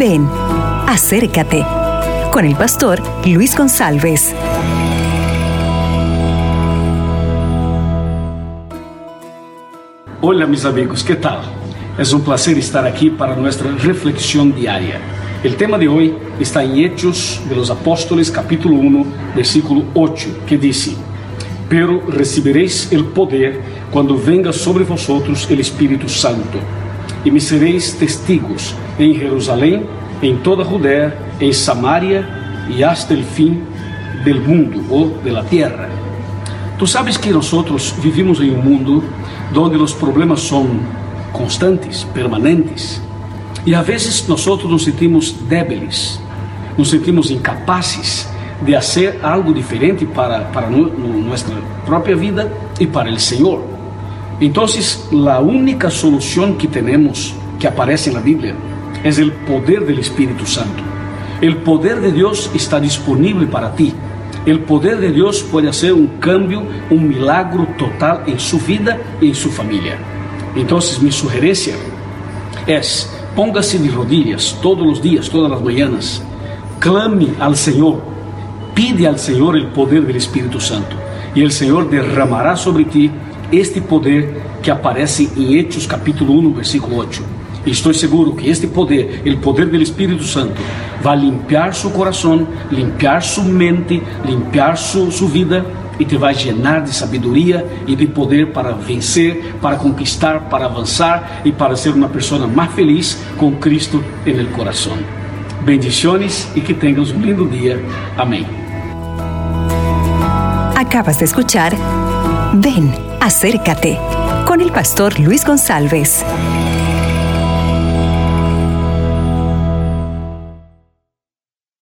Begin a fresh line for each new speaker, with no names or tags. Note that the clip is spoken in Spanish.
Ven, acércate con el pastor Luis González.
Hola mis amigos, ¿qué tal? Es un placer estar aquí para nuestra reflexión diaria. El tema de hoy está en Hechos de los Apóstoles capítulo 1, versículo 8, que dice, Pero recibiréis el poder cuando venga sobre vosotros el Espíritu Santo, e me sereis testigos em Jerusalém, em toda Judéia, em Samaria e até o fim do mundo ou da Terra. Tu sabes que nós vivimos em um mundo onde os problemas são constantes, permanentes, e a vezes nós nos sentimos débiles, nos sentimos incapazes de fazer algo diferente para, para nossa própria vida e para o Senhor. Entonces, la única solución que tenemos que aparece en la Biblia es el poder del Espíritu Santo. El poder de Dios está disponible para ti. El poder de Dios puede hacer un cambio, un milagro total en su vida y en su familia. Entonces, mi sugerencia es, póngase de rodillas todos los días, todas las mañanas, clame al Señor, pide al Señor el poder del Espíritu Santo y el Señor derramará sobre ti este poder que aparece em Hechos capítulo 1, versículo 8. Estou seguro que este poder, o poder do Espírito Santo, vai limpar seu coração, limpar sua mente, limpar sua, sua vida e te vai llenar de sabedoria e de poder para vencer, para conquistar, para avançar e para ser uma pessoa mais feliz com Cristo no coração. Bendiciones e que tengas um lindo dia. Amém.
Acabas de escuchar Ven acércate con el pastor Luis González.